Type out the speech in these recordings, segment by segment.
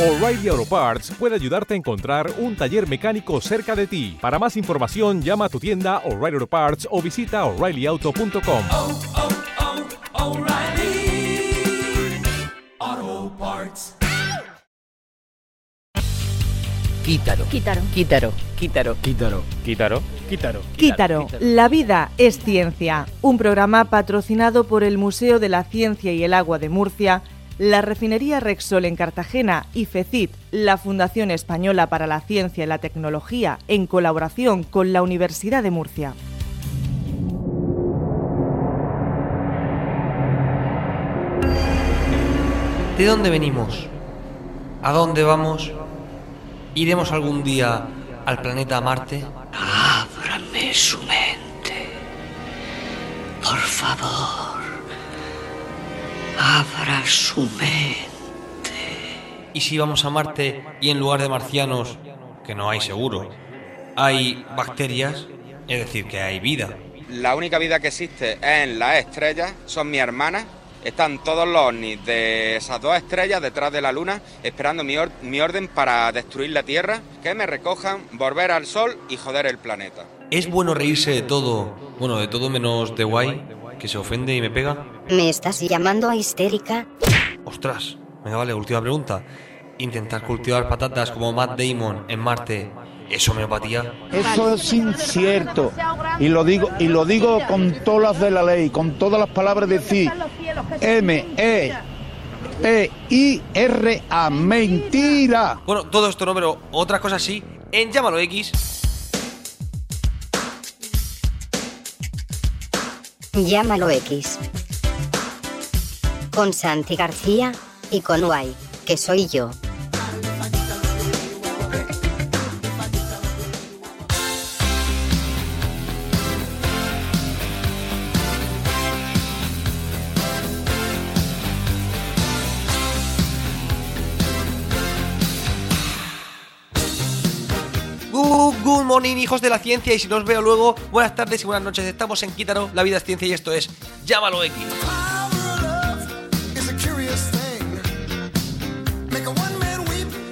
O'Reilly Auto Parts puede ayudarte a encontrar un taller mecánico cerca de ti. Para más información, llama a tu tienda O'Reilly Auto Parts o visita oreillyauto.com. oh, oh, O'Reilly Auto Parts. Quítaro. Quítaro. Quítaro. Quítaro. Quítaro. Quítaro. Quítaro. Quítaro, la vida es ciencia, un programa patrocinado por el Museo de la Ciencia y el Agua de Murcia, la refinería Rexol en Cartagena y FECIT, la Fundación Española para la Ciencia y la Tecnología, en colaboración con la Universidad de Murcia. ¿De dónde venimos? ¿A dónde vamos? ¿Iremos algún día al planeta Marte? Ábrame su Abra su mente. ¿Y si vamos a Marte y en lugar de marcianos, que no hay seguro, hay bacterias? Es decir, que hay vida. La única vida que existe es en las estrellas, son mis hermanas. Están todos los ovnis de esas dos estrellas detrás de la luna esperando mi, or- mi orden para destruir la Tierra, que me recojan, volver al Sol y joder el planeta. ¿Es bueno reírse de todo? Bueno, de todo menos de guay, que se ofende y me pega. ¿Me estás llamando histérica? Ostras, venga, vale, última pregunta. Intentar cultivar patatas como Matt Damon en Marte, ¿es homeopatía? Eso es incierto. Y lo digo, y lo digo con todas las de la ley, con todas las palabras de decir M E P I R A mentira. Bueno, todo esto no, pero otra cosa sí, en Llámalo X. Llámalo X. Con Santi García y con Guay, que soy yo. Good morning, hijos de la ciencia, y si no os veo luego, buenas tardes y buenas noches. Estamos en Quítaro, la vida es ciencia y esto es Llámalo X.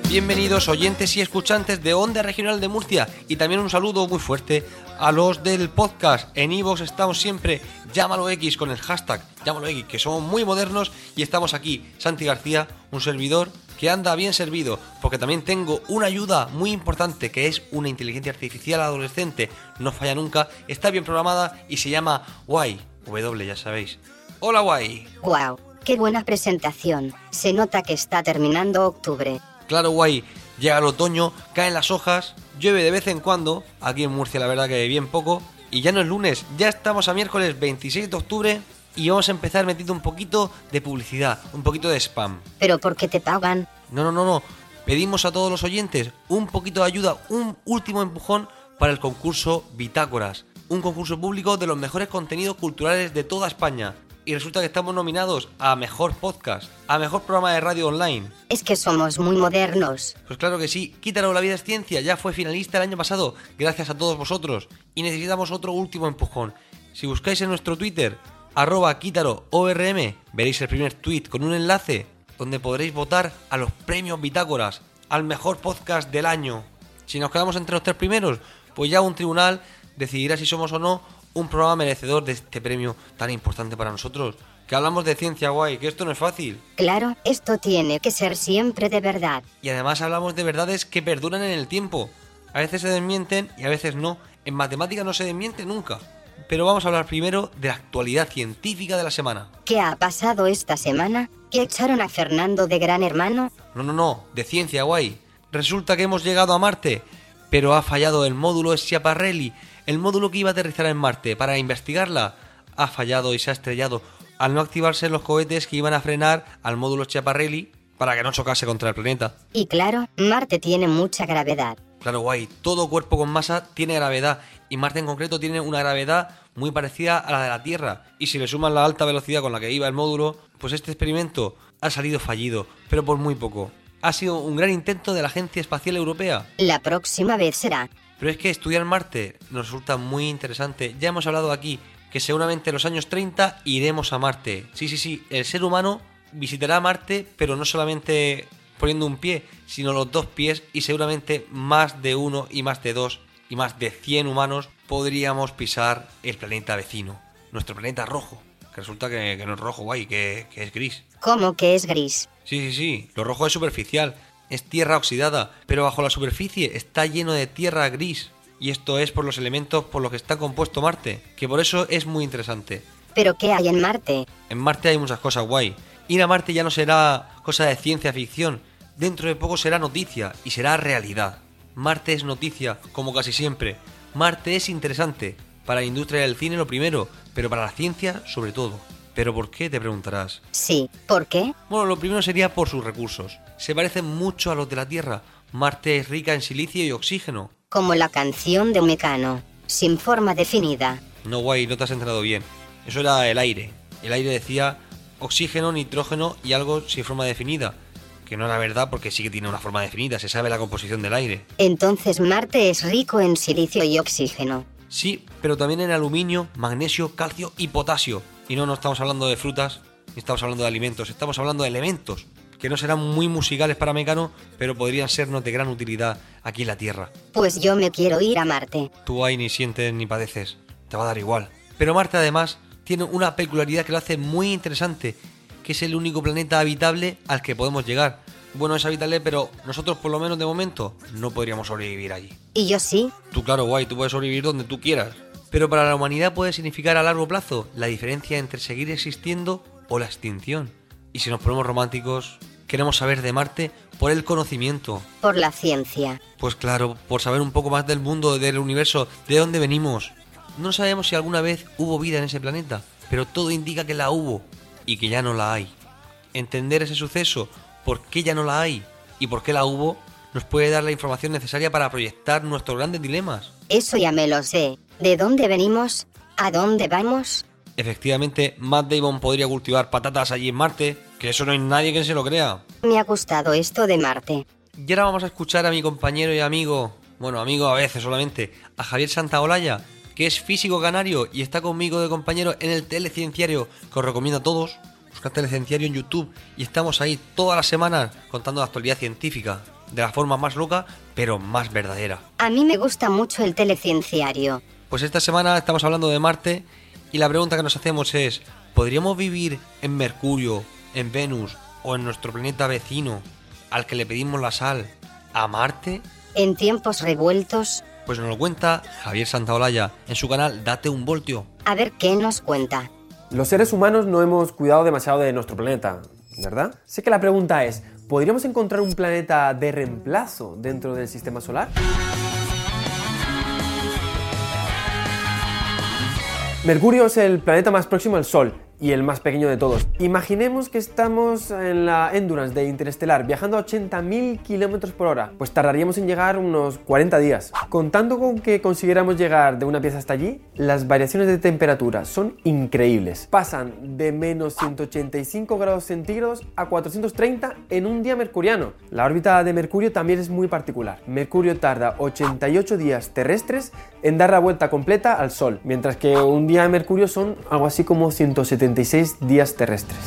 Bienvenidos oyentes y escuchantes de Onda Regional de Murcia y también un saludo muy fuerte a los del podcast. En Ivox estamos siempre Llámalo X con el hashtag Llámalo X, que somos muy modernos y estamos aquí. Santi García, un servidor que anda bien servido, porque también tengo una ayuda muy importante que es una inteligencia artificial adolescente, no falla nunca, está bien programada y se llama Y, W ya sabéis. Hola Y. ¡Wow! ¡Qué buena presentación! Se nota que está terminando octubre. Claro, guay. Llega el otoño, caen las hojas, llueve de vez en cuando. Aquí en Murcia, la verdad que bien poco. Y ya no es lunes, ya estamos a miércoles 26 de octubre y vamos a empezar metiendo un poquito de publicidad, un poquito de spam. ¿Pero por qué te pagan? No, no, no, no. Pedimos a todos los oyentes un poquito de ayuda, un último empujón para el concurso Bitácoras. Un concurso público de los mejores contenidos culturales de toda España. Y resulta que estamos nominados a Mejor Podcast, a Mejor Programa de Radio Online, Es que somos muy modernos. pues claro que sí, Quítalo la vida es ciencia, ya fue finalista el año pasado, gracias a todos vosotros. Y necesitamos otro último empujón. Si buscáis en nuestro Twitter, arroba Quítaro ORM, veréis el primer tweet con un enlace donde podréis votar a los premios Bitácoras, al mejor podcast del año. Si nos quedamos entre los tres primeros, pues ya un tribunal decidirá si somos o no un programa merecedor de este premio tan importante para nosotros. Que hablamos de ciencia guay, que esto no es fácil. Claro, esto tiene que ser siempre de verdad. Y además hablamos de verdades que perduran en el tiempo. A veces se desmienten y a veces no. En matemáticas no se desmiente nunca. Pero vamos a hablar primero de la actualidad científica de la semana. ¿Qué ha pasado esta semana? ¿Que echaron a Fernando de Gran Hermano? No, no, no, de ciencia guay. Resulta que hemos llegado a Marte, pero ha fallado el módulo Schiaparelli, el módulo que iba a aterrizar en Marte para investigarla. Ha fallado y se ha estrellado al no activarse los cohetes que iban a frenar al módulo Schiaparelli para que no chocase contra el planeta. Y claro, Marte tiene mucha gravedad. Claro, guay. Todo cuerpo con masa tiene gravedad y Marte en concreto tiene una gravedad muy parecida a la de la Tierra. Y si le suman la alta velocidad con la que iba el módulo, pues este experimento ha salido fallido, pero por muy poco. Ha sido un gran intento de la Agencia Espacial Europea. La próxima vez será. Pero es que estudiar Marte nos resulta muy interesante. Ya hemos hablado aquí que seguramente en los años 30 iremos a Marte. Sí, sí, sí, el ser humano visitará Marte, pero no solamente poniendo un pie, sino los dos pies y seguramente más de uno y más de dos y más de 100 humanos podríamos pisar el planeta vecino, nuestro planeta rojo, que resulta que, que no es rojo, guay, que, que es gris. ¿Cómo que es gris? Sí, sí, sí, lo rojo es superficial, es tierra oxidada, pero bajo la superficie está lleno de tierra gris. Y esto es por los elementos por los que está compuesto Marte, que por eso es muy interesante. ¿Pero qué hay en Marte? En Marte hay muchas cosas guay. Ir a Marte ya no será cosa de ciencia ficción, dentro de poco será noticia y será realidad. Marte es noticia, como casi siempre. Marte es interesante, para la industria del cine lo primero, pero para la ciencia sobre todo. ¿Pero por qué? Te preguntarás. Sí, ¿por qué? Bueno, lo primero sería por sus recursos. Se parecen mucho a los de la Tierra. Marte es rica en silicio y oxígeno. Como la canción de un mecano, sin forma definida. No, guay, no te has enterado bien. Eso era el aire. El aire decía oxígeno, nitrógeno y algo sin forma definida. Que no era verdad porque sí que tiene una forma definida, se sabe la composición del aire. Entonces Marte es rico en silicio y oxígeno. Sí, pero también en aluminio, magnesio, calcio y potasio. Y no, no estamos hablando de frutas, ni estamos hablando de alimentos, estamos hablando de elementos, que no serán muy musicales para Mecano, pero podrían sernos de gran utilidad aquí en la Tierra. Pues yo me quiero ir a Marte. Tú ahí ni sientes ni padeces, te va a dar igual. Pero Marte además tiene una peculiaridad que lo hace muy interesante, que es el único planeta habitable al que podemos llegar. Bueno, es habitable, pero nosotros por lo menos de momento no podríamos sobrevivir allí. ¿Y yo sí? Tú claro, guay, tú puedes sobrevivir donde tú quieras. Pero para la humanidad puede significar a largo plazo la diferencia entre seguir existiendo o la extinción. Y si nos ponemos románticos, queremos saber de Marte por el conocimiento. Por la ciencia. Pues claro, por saber un poco más del mundo, del universo, de dónde venimos. No sabemos si alguna vez hubo vida en ese planeta, pero todo indica que la hubo y que ya no la hay. Entender ese suceso, por qué ya no la hay y por qué la hubo, nos puede dar la información necesaria para proyectar nuestros grandes dilemas. Eso ya me lo sé. ¿De dónde venimos? ¿A dónde vamos? Efectivamente, Matt Damon podría cultivar patatas allí en Marte, que eso no hay nadie que se lo crea. Me ha gustado esto de Marte. Y ahora vamos a escuchar a mi compañero y amigo, bueno, amigo a veces solamente, a Javier Santaolalla, que es físico canario y está conmigo de compañero en el Telecienciario, que os recomiendo a todos. Buscad Telecienciario en YouTube y estamos ahí todas las semanas contando la actualidad científica, de la forma más loca, pero más verdadera. A mí me gusta mucho el telecienciario. Pues esta semana estamos hablando de Marte y la pregunta que nos hacemos es, ¿podríamos vivir en Mercurio, en Venus o en nuestro planeta vecino al que le pedimos la sal a Marte? En tiempos revueltos, Pues nos lo cuenta Javier Santaolalla en su canal Date un Voltio. a ver qué nos cuenta. Los seres humanos no hemos cuidado demasiado de nuestro planeta, ¿verdad? Sé que la pregunta es, ¿podríamos encontrar un planeta de reemplazo dentro del sistema solar? Mercurio es el planeta más próximo al Sol y el más pequeño de todos. Imaginemos que estamos en la Endurance de Interestelar viajando a 80.000 km por hora. Pues tardaríamos en llegar unos 40 días. Contando con que consiguiéramos llegar de una pieza hasta allí, las variaciones de temperatura son increíbles. Pasan de menos 185 grados centígrados a 430 en un día mercuriano. La órbita de Mercurio también es muy particular. Mercurio tarda 88 días terrestres en dar la vuelta completa al Sol, mientras que un día de Mercurio son algo así como 176 días terrestres.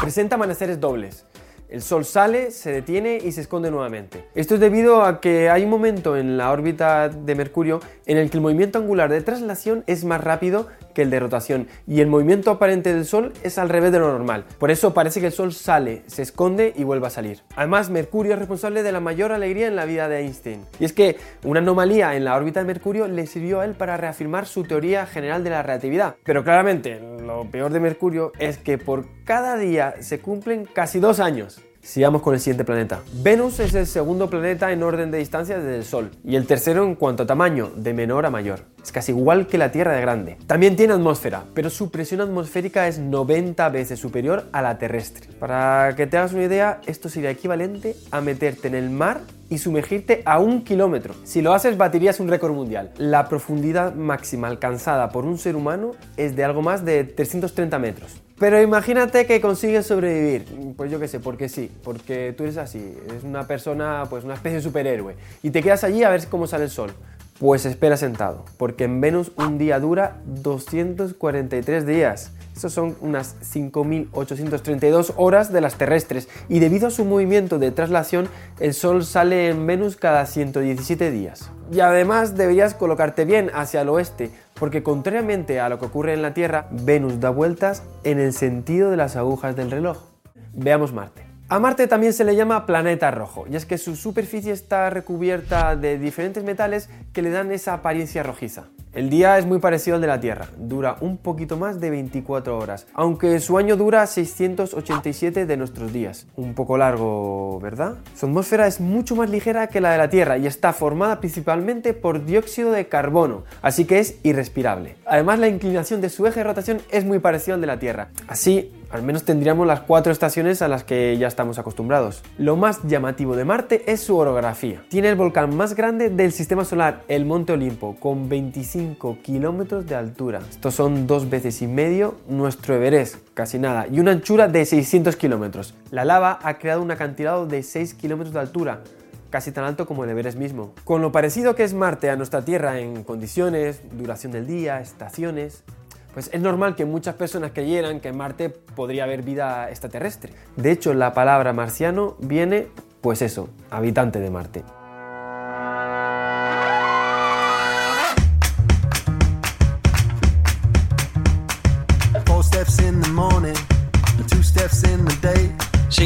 Presenta amaneceres dobles. El Sol sale, se detiene y se esconde nuevamente. Esto es debido a que hay un momento en la órbita de Mercurio en el que el movimiento angular de traslación es más rápido que el de rotación y el movimiento aparente del Sol es al revés de lo normal. Por eso parece que el Sol sale, se esconde y vuelve a salir. Además, Mercurio es responsable de la mayor alegría en la vida de Einstein. Y es que una anomalía en la órbita de Mercurio le sirvió a él para reafirmar su teoría general de la relatividad. Pero claramente, lo peor de Mercurio es que por cada día se cumplen casi dos años. Sigamos con el siguiente planeta. Venus es el segundo planeta en orden de distancia desde el Sol y el tercero en cuanto a tamaño, de menor a mayor. Es casi igual que la Tierra de grande. También tiene atmósfera, pero su presión atmosférica es 90 veces superior a la terrestre. Para que te hagas una idea, esto sería equivalente a meterte en el mar y sumergirte a un kilómetro. Si lo haces, batirías un récord mundial. La profundidad máxima alcanzada por un ser humano es de algo más de 330 metros. Pero imagínate que consigues sobrevivir. Pues yo qué sé, porque sí, porque tú eres así, eres una persona, pues una especie de superhéroe. Y te quedas allí a ver cómo sale el sol. Pues espera sentado, porque en Venus un día dura 243 días. Eso son unas 5.832 horas de las terrestres y debido a su movimiento de traslación el Sol sale en Venus cada 117 días. Y además deberías colocarte bien hacia el oeste porque contrariamente a lo que ocurre en la Tierra, Venus da vueltas en el sentido de las agujas del reloj. Veamos Marte. A Marte también se le llama planeta rojo, y es que su superficie está recubierta de diferentes metales que le dan esa apariencia rojiza. El día es muy parecido al de la Tierra, dura un poquito más de 24 horas, aunque su año dura 687 de nuestros días. Un poco largo, ¿verdad? Su atmósfera es mucho más ligera que la de la Tierra y está formada principalmente por dióxido de carbono, así que es irrespirable. Además, la inclinación de su eje de rotación es muy parecido al de la Tierra. Así, al menos tendríamos las cuatro estaciones a las que ya estamos acostumbrados. Lo más llamativo de Marte es su orografía. Tiene el volcán más grande del sistema solar, el Monte Olimpo, con 25 kilómetros de altura. Estos son dos veces y medio nuestro Everest, casi nada, y una anchura de 600 kilómetros. La lava ha creado un acantilado de 6 kilómetros de altura, casi tan alto como el Everest mismo. Con lo parecido que es Marte a nuestra Tierra en condiciones, duración del día, estaciones, pues es normal que muchas personas creyeran que en Marte podría haber vida extraterrestre. De hecho, la palabra marciano viene, pues eso, habitante de Marte.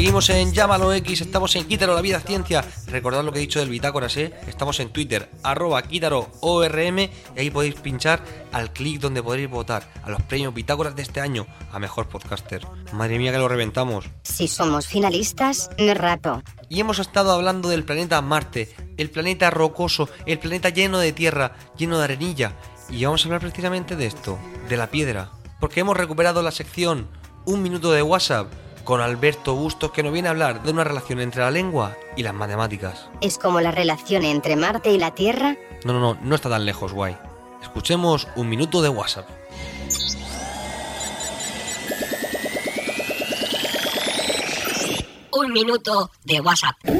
Seguimos en Llámalo X, estamos en Quítaro la Vida Ciencia. Recordad lo que he dicho del Bitácoras, ¿eh? Estamos en Twitter, arroba Quítaro ORM, y ahí podéis pinchar al clic donde podréis votar a los premios Bitácoras de este año a Mejor Podcaster. Madre mía que lo reventamos. Si somos finalistas, me rato. Y hemos estado hablando del planeta Marte, el planeta rocoso, el planeta lleno de tierra, lleno de arenilla. Y vamos a hablar precisamente de esto, de la piedra. Porque hemos recuperado la sección Un Minuto de WhatsApp con Alberto Bustos que nos viene a hablar de una relación entre la lengua y las matemáticas. ¿Es como la relación entre Marte y la Tierra? No, no, no, no está tan lejos, guay. Escuchemos un minuto de WhatsApp. Un minuto de WhatsApp. un,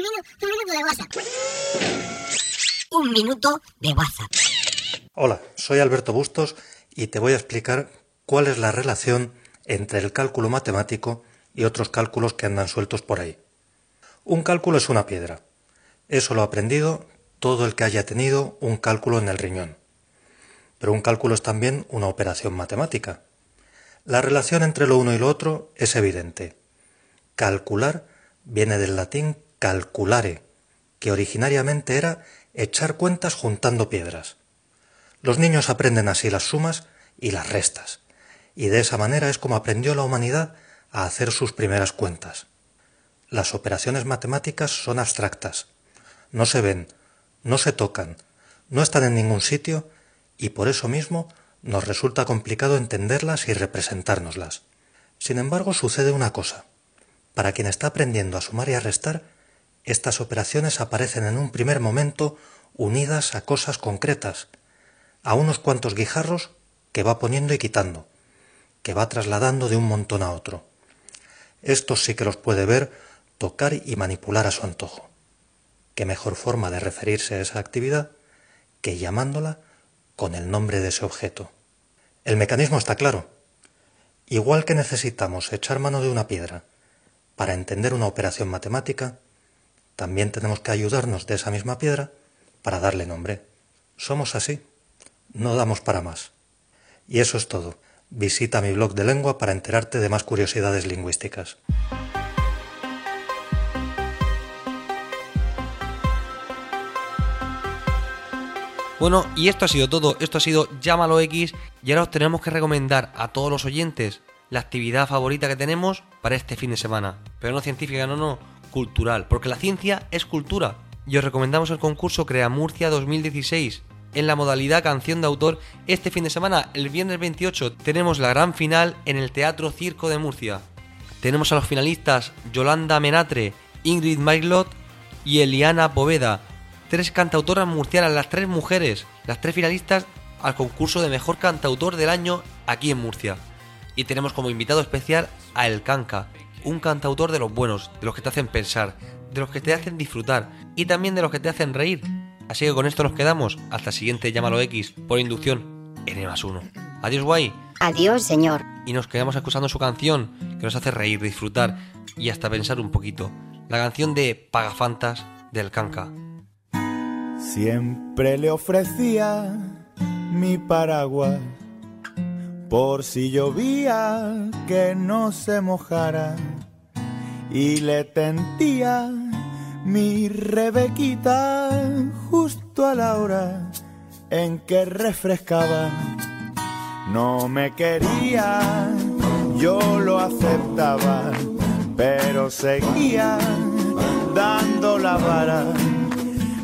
minuto de WhatsApp. Un minuto de WhatsApp. Hola, soy Alberto Bustos y te voy a explicar cuál es la relación entre el cálculo matemático y otros cálculos que andan sueltos por ahí. Un cálculo es una piedra. Eso lo ha aprendido todo el que haya tenido un cálculo en el riñón. Pero un cálculo es también una operación matemática. La relación entre lo uno y lo otro es evidente. Calcular viene del latín calculare, que originariamente era echar cuentas juntando piedras. Los niños aprenden así las sumas y las restas, y de esa manera es como aprendió la humanidad a hacer sus primeras cuentas. Las operaciones matemáticas son abstractas, no se ven, no se tocan, no están en ningún sitio y por eso mismo nos resulta complicado entenderlas y representárnoslas. Sin embargo, sucede una cosa. Para quien está aprendiendo a sumar y a restar, estas operaciones aparecen en un primer momento unidas a cosas concretas, a unos cuantos guijarros que va poniendo y quitando, que va trasladando de un montón a otro. Estos sí que los puede ver, tocar y manipular a su antojo. ¿Qué mejor forma de referirse a esa actividad que llamándola con el nombre de ese objeto? El mecanismo está claro. Igual que necesitamos echar mano de una piedra para entender una operación matemática, también tenemos que ayudarnos de esa misma piedra para darle nombre. Somos así. No damos para más. Y eso es todo. Visita mi blog de lengua para enterarte de más curiosidades lingüísticas. Bueno, y esto ha sido todo. Esto ha sido Llámalo X. Y ahora os tenemos que recomendar a todos los oyentes la actividad favorita que tenemos para este fin de semana. Pero no científica, no, no, cultural. Porque la ciencia es cultura. Y os recomendamos el concurso Crea Murcia 2016 en la modalidad canción de autor. Este fin de semana, el viernes 28, tenemos la gran final en el Teatro Circo de Murcia. Tenemos a los finalistas Yolanda Menatre, Ingrid Mailot y Eliana Poveda, tres cantautoras murcianas, las tres mujeres, las tres finalistas al concurso de mejor cantautor del año aquí en Murcia. Y tenemos como invitado especial a El Canca, un cantautor de los buenos, de los que te hacen pensar, de los que te hacen disfrutar y también de los que te hacen reír. Así que con esto nos quedamos. Hasta el siguiente Llámalo X por inducción N más 1. Adiós, guay. Adiós, señor. Y nos quedamos escuchando su canción que nos hace reír, disfrutar y hasta pensar un poquito. La canción de Pagafantas del Canca. Siempre le ofrecía mi paraguas por si llovía que no se mojara y le tentía mi Rebequita justo a la hora en que refrescaba. No me quería, yo lo aceptaba, pero seguía dando la vara,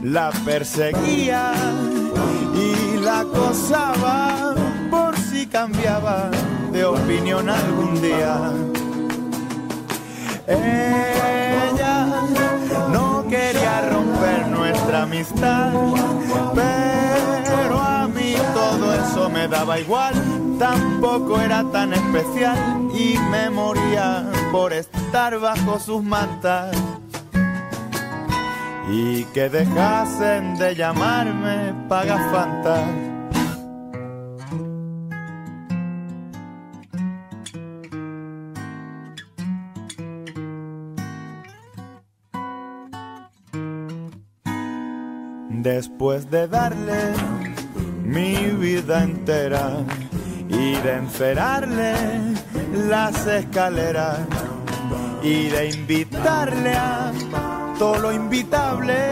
la perseguía y la acosaba por si cambiaba de opinión algún día. Ella amistad, pero a mí todo eso me daba igual, tampoco era tan especial y me moría por estar bajo sus mantas. Y que dejasen de llamarme pagafantas. Después de darle mi vida entera y de encerrarle las escaleras y de invitarle a todo lo invitable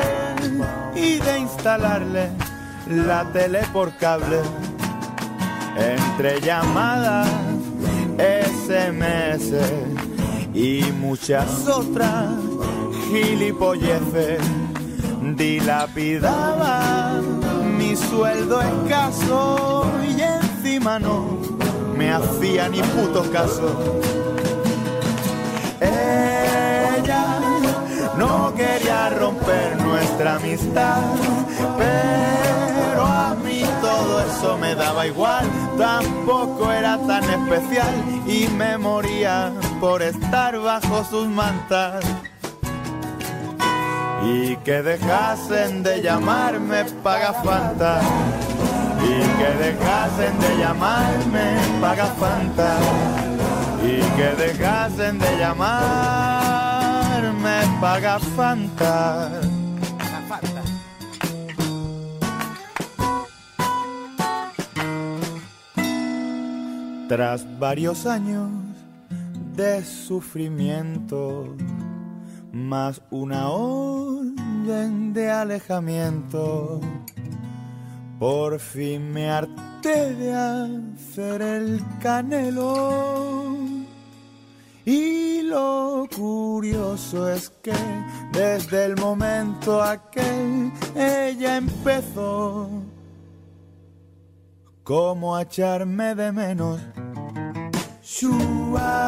y de instalarle la tele por cable entre llamadas, SMS y muchas otras gilipolleces dilapidaba mi sueldo escaso y encima no me hacía ni puto caso. Ella no quería romper nuestra amistad, pero a mí todo eso me daba igual, tampoco era tan especial y me moría por estar bajo sus mantas y que dejasen de llamarme pagafanta y que dejasen de llamarme pagafanta y que dejasen de llamarme pagafanta. Tras varios años de sufrimiento, más una orden de alejamiento. Por fin me harté de hacer el canelo. Y lo curioso es que desde el momento aquel ella empezó como a echarme de menos. Shua.